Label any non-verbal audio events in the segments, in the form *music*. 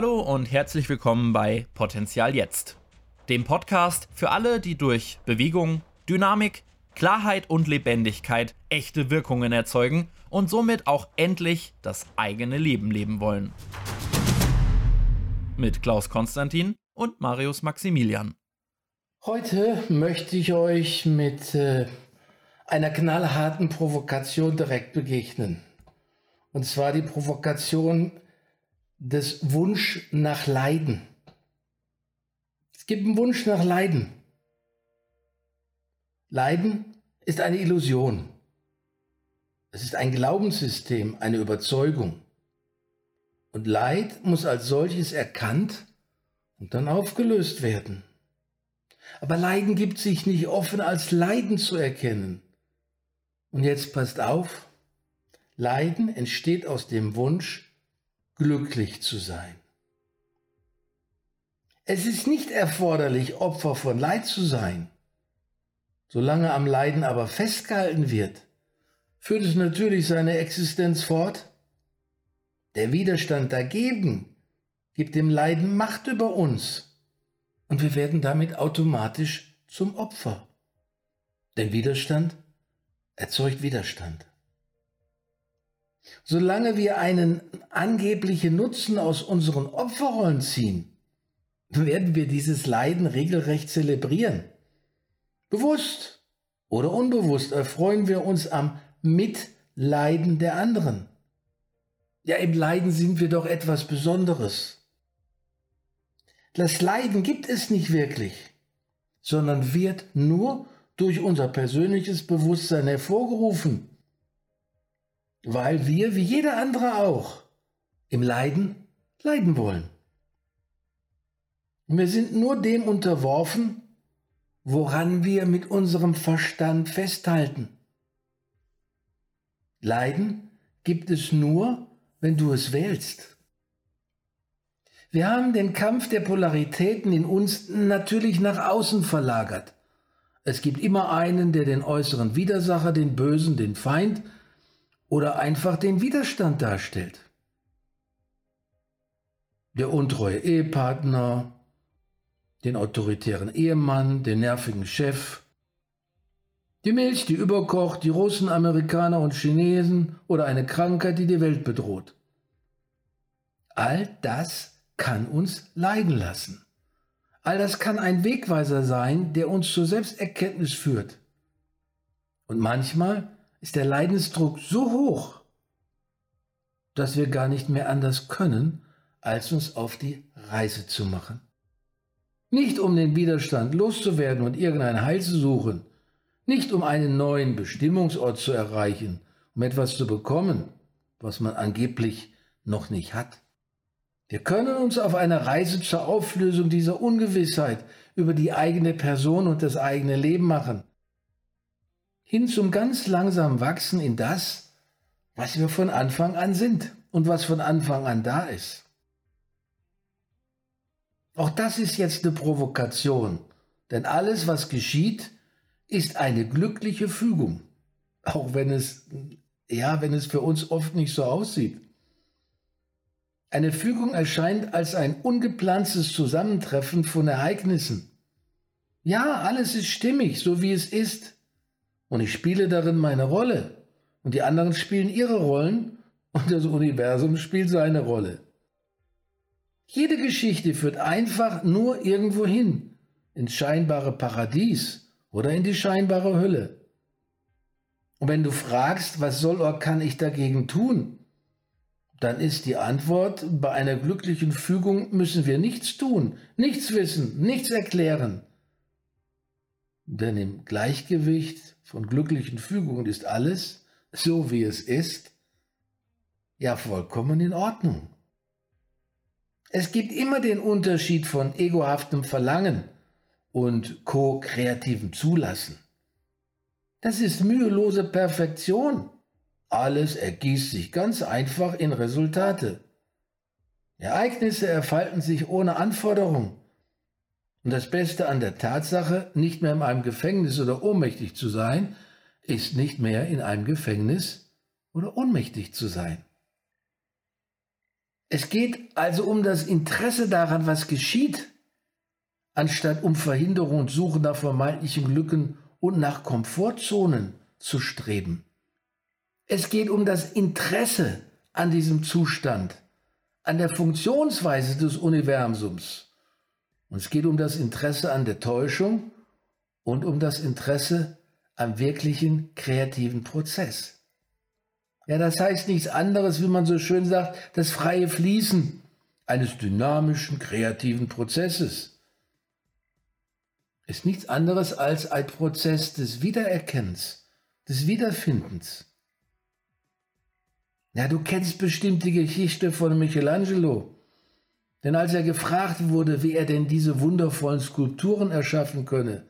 Hallo und herzlich willkommen bei Potenzial Jetzt, dem Podcast für alle, die durch Bewegung, Dynamik, Klarheit und Lebendigkeit echte Wirkungen erzeugen und somit auch endlich das eigene Leben leben wollen. Mit Klaus Konstantin und Marius Maximilian. Heute möchte ich euch mit äh, einer knallharten Provokation direkt begegnen. Und zwar die Provokation des Wunsch nach Leiden. Es gibt einen Wunsch nach Leiden. Leiden ist eine Illusion. Es ist ein Glaubenssystem, eine Überzeugung. Und Leid muss als solches erkannt und dann aufgelöst werden. Aber Leiden gibt sich nicht offen als Leiden zu erkennen. Und jetzt passt auf, Leiden entsteht aus dem Wunsch, glücklich zu sein. Es ist nicht erforderlich, Opfer von Leid zu sein. Solange am Leiden aber festgehalten wird, führt es natürlich seine Existenz fort. Der Widerstand dagegen gibt dem Leiden Macht über uns und wir werden damit automatisch zum Opfer. Denn Widerstand erzeugt Widerstand. Solange wir einen angeblichen Nutzen aus unseren Opferrollen ziehen, werden wir dieses Leiden regelrecht zelebrieren. Bewusst oder unbewusst erfreuen wir uns am Mitleiden der anderen. Ja, im Leiden sind wir doch etwas Besonderes. Das Leiden gibt es nicht wirklich, sondern wird nur durch unser persönliches Bewusstsein hervorgerufen weil wir, wie jeder andere auch, im Leiden leiden wollen. Wir sind nur dem unterworfen, woran wir mit unserem Verstand festhalten. Leiden gibt es nur, wenn du es wählst. Wir haben den Kampf der Polaritäten in uns natürlich nach außen verlagert. Es gibt immer einen, der den äußeren Widersacher, den Bösen, den Feind oder einfach den Widerstand darstellt. Der untreue Ehepartner, den autoritären Ehemann, den nervigen Chef, die Milch, die überkocht, die Russen, Amerikaner und Chinesen oder eine Krankheit, die die Welt bedroht. All das kann uns leiden lassen. All das kann ein Wegweiser sein, der uns zur Selbsterkenntnis führt. Und manchmal ist der Leidensdruck so hoch, dass wir gar nicht mehr anders können, als uns auf die Reise zu machen. Nicht um den Widerstand loszuwerden und irgendein Heil zu suchen, nicht um einen neuen Bestimmungsort zu erreichen, um etwas zu bekommen, was man angeblich noch nicht hat. Wir können uns auf eine Reise zur Auflösung dieser Ungewissheit über die eigene Person und das eigene Leben machen hin zum ganz langsam Wachsen in das, was wir von Anfang an sind und was von Anfang an da ist. Auch das ist jetzt eine Provokation, denn alles, was geschieht, ist eine glückliche Fügung, auch wenn es, ja, wenn es für uns oft nicht so aussieht. Eine Fügung erscheint als ein ungeplantes Zusammentreffen von Ereignissen. Ja, alles ist stimmig, so wie es ist. Und ich spiele darin meine Rolle. Und die anderen spielen ihre Rollen und das Universum spielt seine Rolle. Jede Geschichte führt einfach nur irgendwo hin, ins scheinbare Paradies oder in die scheinbare Hölle. Und wenn du fragst, was soll oder kann ich dagegen tun, dann ist die Antwort, bei einer glücklichen Fügung müssen wir nichts tun, nichts wissen, nichts erklären. Denn im Gleichgewicht von glücklichen Fügungen ist alles, so wie es ist, ja vollkommen in Ordnung. Es gibt immer den Unterschied von egohaftem Verlangen und ko-kreativem Zulassen. Das ist mühelose Perfektion. Alles ergießt sich ganz einfach in Resultate. Ereignisse erfalten sich ohne Anforderung. Und das Beste an der Tatsache, nicht mehr in einem Gefängnis oder ohnmächtig zu sein, ist nicht mehr in einem Gefängnis oder ohnmächtig zu sein. Es geht also um das Interesse daran, was geschieht, anstatt um Verhinderung und Suche nach vermeintlichen Glücken und nach Komfortzonen zu streben. Es geht um das Interesse an diesem Zustand, an der Funktionsweise des Universums. Und es geht um das Interesse an der Täuschung und um das Interesse am wirklichen kreativen Prozess. Ja, das heißt nichts anderes, wie man so schön sagt, das freie Fließen eines dynamischen, kreativen Prozesses. Ist nichts anderes als ein Prozess des Wiedererkennens, des Wiederfindens. Ja, du kennst bestimmt die Geschichte von Michelangelo. Denn als er gefragt wurde, wie er denn diese wundervollen Skulpturen erschaffen könne,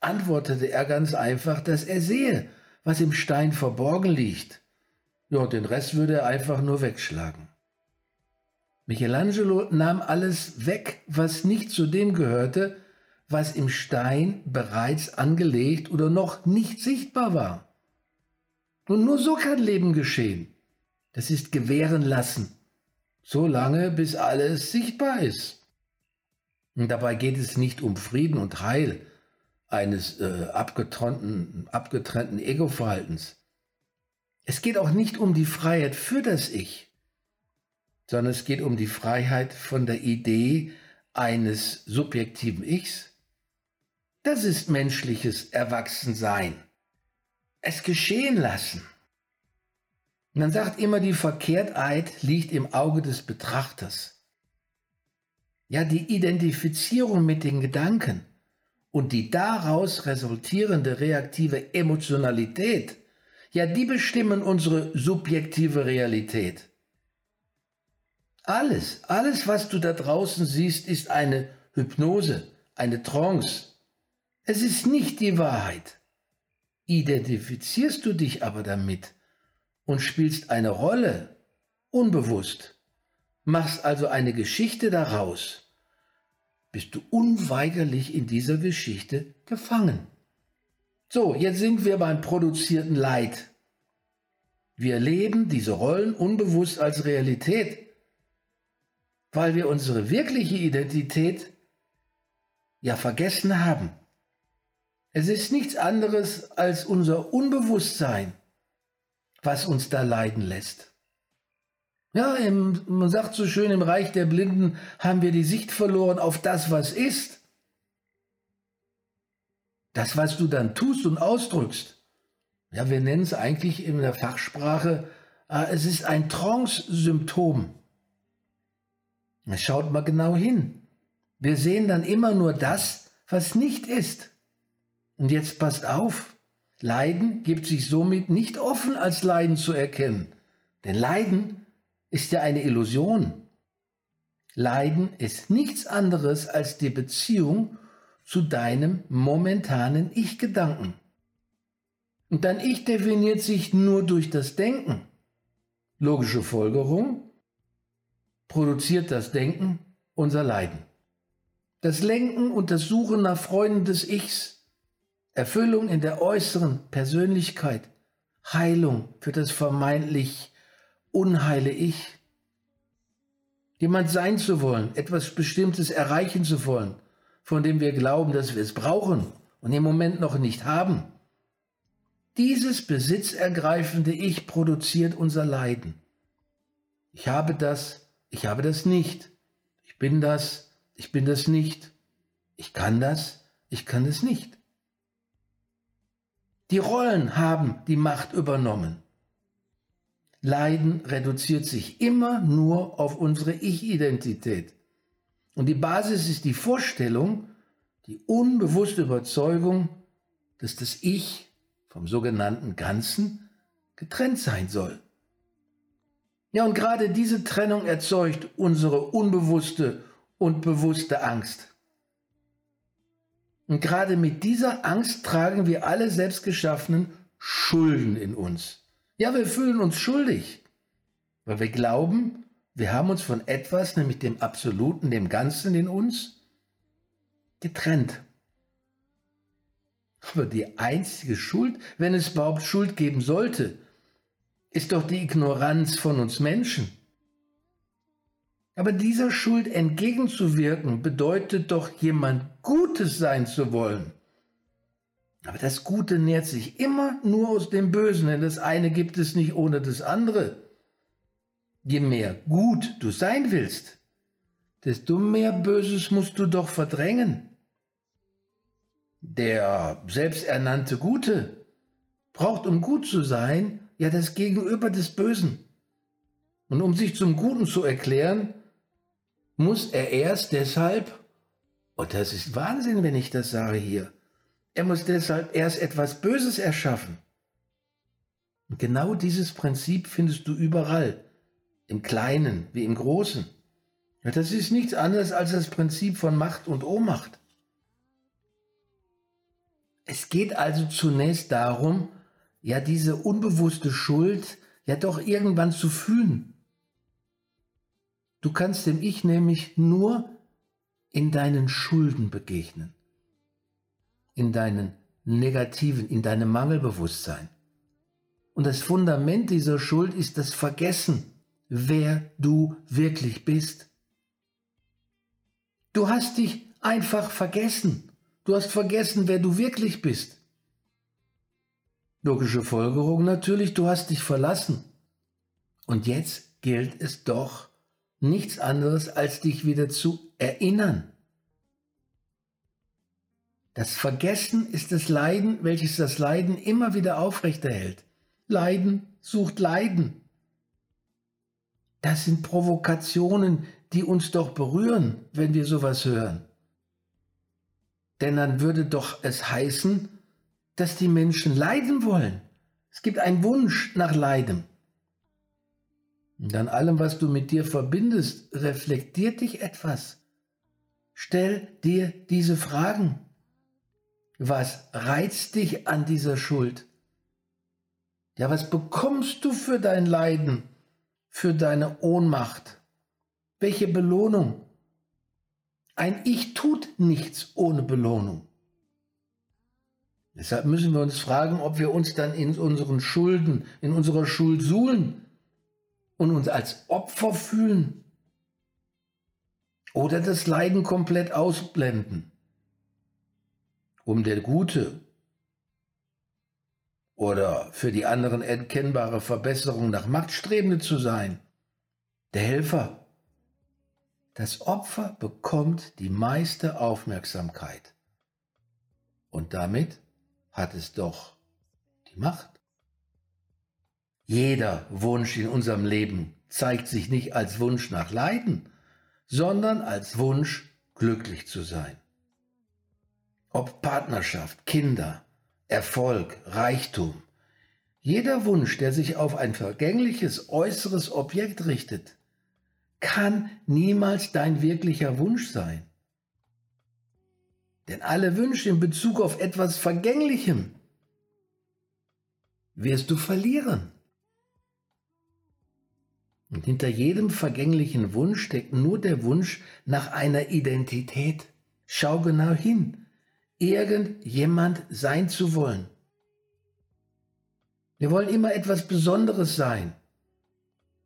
antwortete er ganz einfach, dass er sehe, was im Stein verborgen liegt. Ja, und den Rest würde er einfach nur wegschlagen. Michelangelo nahm alles weg, was nicht zu dem gehörte, was im Stein bereits angelegt oder noch nicht sichtbar war. Und nur so kann Leben geschehen. Das ist gewähren lassen, so lange bis alles sichtbar ist. Und dabei geht es nicht um Frieden und Heil eines äh, abgetrennten, abgetrennten Ego-Verhaltens. Es geht auch nicht um die Freiheit für das Ich, sondern es geht um die Freiheit von der Idee eines subjektiven Ichs. Das ist menschliches Erwachsensein. Es geschehen lassen. Man sagt immer, die Verkehrtheit liegt im Auge des Betrachters. Ja, die Identifizierung mit den Gedanken und die daraus resultierende reaktive Emotionalität ja, die bestimmen unsere subjektive Realität. Alles, alles, was du da draußen siehst, ist eine Hypnose, eine Trance. Es ist nicht die Wahrheit. Identifizierst du dich aber damit und spielst eine Rolle, unbewusst, machst also eine Geschichte daraus, bist du unweigerlich in dieser Geschichte gefangen. So, jetzt sind wir beim produzierten Leid. Wir leben diese Rollen unbewusst als Realität, weil wir unsere wirkliche Identität ja vergessen haben. Es ist nichts anderes als unser Unbewusstsein, was uns da leiden lässt. Ja, im, man sagt so schön, im Reich der Blinden haben wir die Sicht verloren auf das, was ist. Das, was du dann tust und ausdrückst, ja, wir nennen es eigentlich in der Fachsprache, äh, es ist ein Trance-Symptom. Schaut mal genau hin. Wir sehen dann immer nur das, was nicht ist. Und jetzt passt auf, Leiden gibt sich somit nicht offen als Leiden zu erkennen. Denn Leiden ist ja eine Illusion. Leiden ist nichts anderes als die Beziehung zu deinem momentanen Ich-Gedanken. Und dein Ich definiert sich nur durch das Denken. Logische Folgerung produziert das Denken unser Leiden. Das Lenken und das Suchen nach Freunden des Ichs, Erfüllung in der äußeren Persönlichkeit, Heilung für das vermeintlich unheile Ich. Jemand sein zu wollen, etwas Bestimmtes erreichen zu wollen, von dem wir glauben, dass wir es brauchen und im Moment noch nicht haben. Dieses besitzergreifende Ich produziert unser Leiden. Ich habe das, ich habe das nicht. Ich bin das, ich bin das nicht. Ich kann das, ich kann es nicht. Die Rollen haben die Macht übernommen. Leiden reduziert sich immer nur auf unsere Ich-Identität. Und die Basis ist die Vorstellung, die unbewusste Überzeugung, dass das Ich vom sogenannten Ganzen getrennt sein soll. Ja, und gerade diese Trennung erzeugt unsere unbewusste und bewusste Angst. Und gerade mit dieser Angst tragen wir alle selbstgeschaffenen Schulden in uns. Ja, wir fühlen uns schuldig, weil wir glauben, wir haben uns von etwas, nämlich dem Absoluten, dem Ganzen in uns, getrennt. Aber die einzige Schuld, wenn es überhaupt Schuld geben sollte, ist doch die Ignoranz von uns Menschen. Aber dieser Schuld entgegenzuwirken bedeutet doch, jemand Gutes sein zu wollen. Aber das Gute nährt sich immer nur aus dem Bösen, denn das eine gibt es nicht ohne das andere. Je mehr gut du sein willst, desto mehr Böses musst du doch verdrängen. Der selbsternannte Gute braucht, um gut zu sein, ja das Gegenüber des Bösen. Und um sich zum Guten zu erklären, muss er erst deshalb, und das ist Wahnsinn, wenn ich das sage hier, er muss deshalb erst etwas Böses erschaffen. Und genau dieses Prinzip findest du überall, im Kleinen wie im Großen. Das ist nichts anderes als das Prinzip von Macht und Ohnmacht. Es geht also zunächst darum, ja diese unbewusste Schuld ja doch irgendwann zu fühlen. Du kannst dem Ich nämlich nur in deinen Schulden begegnen in deinen negativen, in deinem Mangelbewusstsein. Und das Fundament dieser Schuld ist das Vergessen, wer du wirklich bist. Du hast dich einfach vergessen. Du hast vergessen, wer du wirklich bist. Logische Folgerung natürlich, du hast dich verlassen. Und jetzt gilt es doch, nichts anderes als dich wieder zu erinnern. Das Vergessen ist das Leiden, welches das Leiden immer wieder aufrechterhält. Leiden sucht Leiden. Das sind Provokationen, die uns doch berühren, wenn wir sowas hören. Denn dann würde doch es heißen, dass die Menschen leiden wollen. Es gibt einen Wunsch nach Leiden. Und an allem, was du mit dir verbindest, reflektiert dich etwas. Stell dir diese Fragen. Was reizt dich an dieser Schuld? Ja, was bekommst du für dein Leiden, für deine Ohnmacht? Welche Belohnung? Ein Ich tut nichts ohne Belohnung. Deshalb müssen wir uns fragen, ob wir uns dann in unseren Schulden, in unserer Schuld suhlen und uns als Opfer fühlen oder das Leiden komplett ausblenden um der Gute oder für die anderen erkennbare Verbesserung nach Machtstrebende zu sein. Der Helfer. Das Opfer bekommt die meiste Aufmerksamkeit. Und damit hat es doch die Macht. Jeder Wunsch in unserem Leben zeigt sich nicht als Wunsch nach Leiden, sondern als Wunsch, glücklich zu sein. Ob Partnerschaft, Kinder, Erfolg, Reichtum. Jeder Wunsch, der sich auf ein vergängliches äußeres Objekt richtet, kann niemals dein wirklicher Wunsch sein. Denn alle Wünsche in Bezug auf etwas Vergänglichem wirst du verlieren. Und hinter jedem vergänglichen Wunsch steckt nur der Wunsch nach einer Identität. Schau genau hin irgendjemand sein zu wollen. Wir wollen immer etwas Besonderes sein.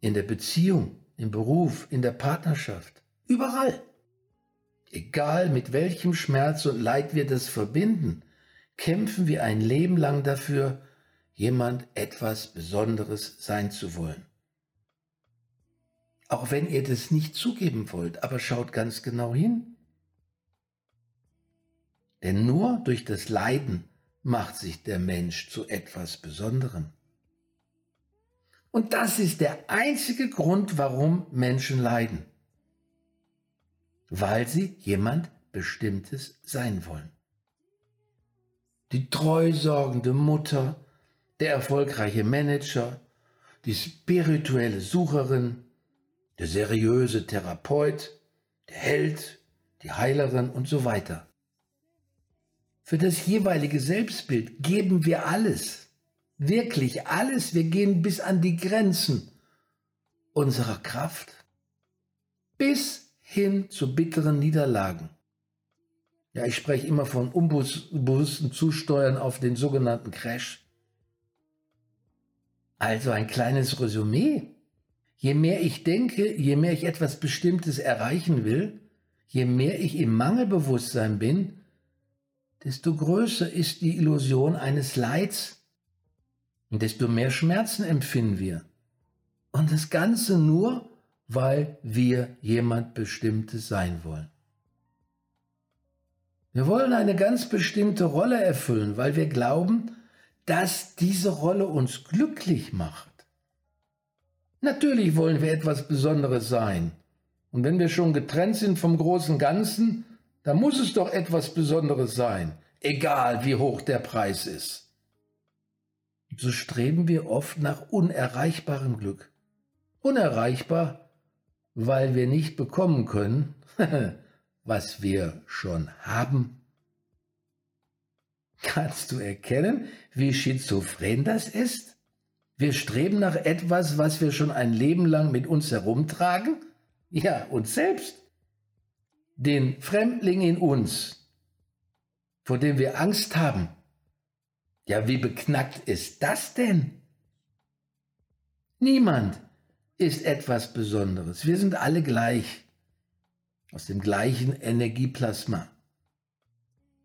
In der Beziehung, im Beruf, in der Partnerschaft, überall. Egal mit welchem Schmerz und Leid wir das verbinden, kämpfen wir ein Leben lang dafür, jemand etwas Besonderes sein zu wollen. Auch wenn ihr das nicht zugeben wollt, aber schaut ganz genau hin. Denn nur durch das Leiden macht sich der Mensch zu etwas Besonderem. Und das ist der einzige Grund, warum Menschen leiden. Weil sie jemand Bestimmtes sein wollen. Die treusorgende Mutter, der erfolgreiche Manager, die spirituelle Sucherin, der seriöse Therapeut, der Held, die Heilerin und so weiter. Für das jeweilige Selbstbild geben wir alles, wirklich alles. Wir gehen bis an die Grenzen unserer Kraft, bis hin zu bitteren Niederlagen. Ja, ich spreche immer von unbewussten Zusteuern auf den sogenannten Crash. Also ein kleines Resümee. Je mehr ich denke, je mehr ich etwas Bestimmtes erreichen will, je mehr ich im Mangelbewusstsein bin, desto größer ist die Illusion eines Leids und desto mehr Schmerzen empfinden wir. Und das Ganze nur, weil wir jemand Bestimmtes sein wollen. Wir wollen eine ganz bestimmte Rolle erfüllen, weil wir glauben, dass diese Rolle uns glücklich macht. Natürlich wollen wir etwas Besonderes sein. Und wenn wir schon getrennt sind vom großen Ganzen, dann muss es doch etwas Besonderes sein, egal wie hoch der Preis ist. So streben wir oft nach unerreichbarem Glück. Unerreichbar, weil wir nicht bekommen können, *laughs* was wir schon haben. Kannst du erkennen, wie schizophren das ist? Wir streben nach etwas, was wir schon ein Leben lang mit uns herumtragen? Ja, uns selbst. Den Fremdling in uns, vor dem wir Angst haben. Ja, wie beknackt ist das denn? Niemand ist etwas Besonderes. Wir sind alle gleich, aus dem gleichen Energieplasma.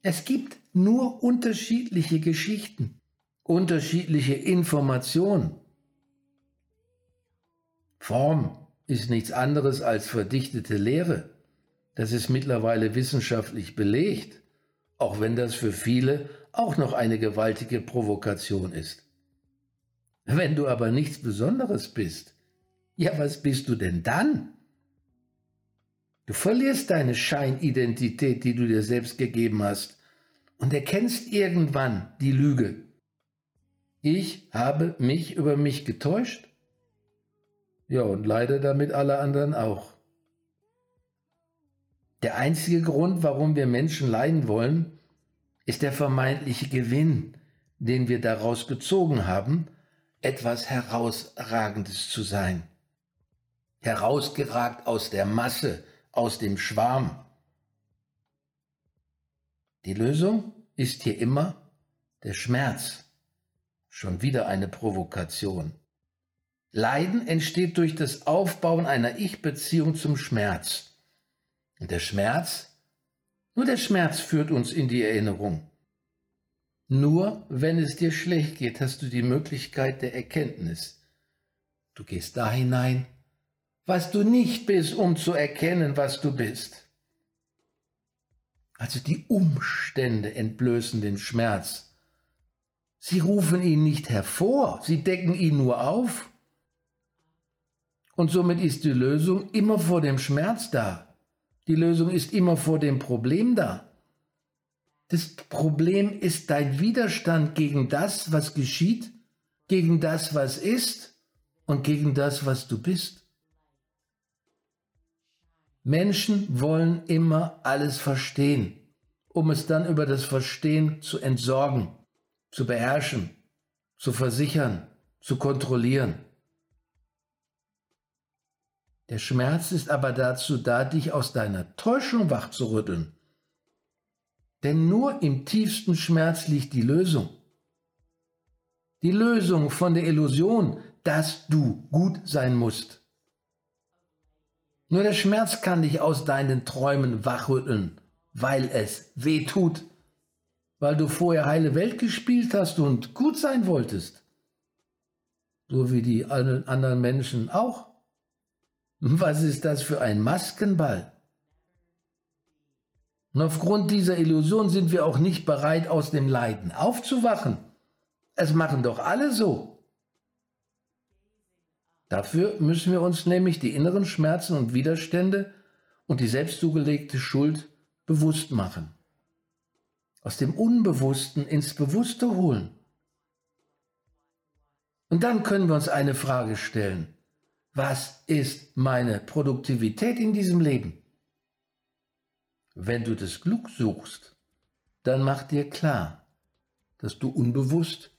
Es gibt nur unterschiedliche Geschichten, unterschiedliche Informationen. Form ist nichts anderes als verdichtete Lehre. Das ist mittlerweile wissenschaftlich belegt, auch wenn das für viele auch noch eine gewaltige Provokation ist. Wenn du aber nichts Besonderes bist, ja, was bist du denn dann? Du verlierst deine Scheinidentität, die du dir selbst gegeben hast, und erkennst irgendwann die Lüge. Ich habe mich über mich getäuscht? Ja, und leider damit alle anderen auch. Der einzige Grund, warum wir Menschen leiden wollen, ist der vermeintliche Gewinn, den wir daraus gezogen haben, etwas Herausragendes zu sein. Herausgeragt aus der Masse, aus dem Schwarm. Die Lösung ist hier immer der Schmerz. Schon wieder eine Provokation. Leiden entsteht durch das Aufbauen einer Ich-Beziehung zum Schmerz. Und der Schmerz nur der Schmerz führt uns in die Erinnerung. Nur wenn es dir schlecht geht, hast du die Möglichkeit der Erkenntnis. Du gehst da hinein, was du nicht bist, um zu erkennen, was du bist. Also die Umstände entblößen den Schmerz. Sie rufen ihn nicht hervor, sie decken ihn nur auf. Und somit ist die Lösung immer vor dem Schmerz da. Die Lösung ist immer vor dem Problem da. Das Problem ist dein Widerstand gegen das, was geschieht, gegen das, was ist und gegen das, was du bist. Menschen wollen immer alles verstehen, um es dann über das Verstehen zu entsorgen, zu beherrschen, zu versichern, zu kontrollieren. Der Schmerz ist aber dazu da, dich aus deiner Täuschung wachzurütteln. Denn nur im tiefsten Schmerz liegt die Lösung. Die Lösung von der Illusion, dass du gut sein musst. Nur der Schmerz kann dich aus deinen Träumen wachrütteln, weil es weh tut, weil du vorher heile Welt gespielt hast und gut sein wolltest. So wie die anderen Menschen auch. Was ist das für ein Maskenball? Und aufgrund dieser Illusion sind wir auch nicht bereit, aus dem Leiden aufzuwachen. Es machen doch alle so. Dafür müssen wir uns nämlich die inneren Schmerzen und Widerstände und die selbst zugelegte Schuld bewusst machen. Aus dem Unbewussten ins Bewusste holen. Und dann können wir uns eine Frage stellen was ist meine Produktivität in diesem Leben? Wenn du das Glück suchst, dann mach dir klar, dass du unbewusst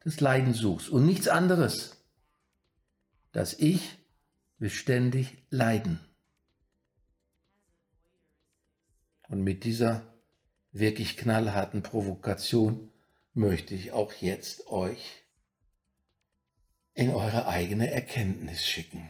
das Leiden suchst und nichts anderes. Das Ich will ständig leiden. Und mit dieser wirklich knallharten Provokation möchte ich auch jetzt euch in eure eigene Erkenntnis schicken.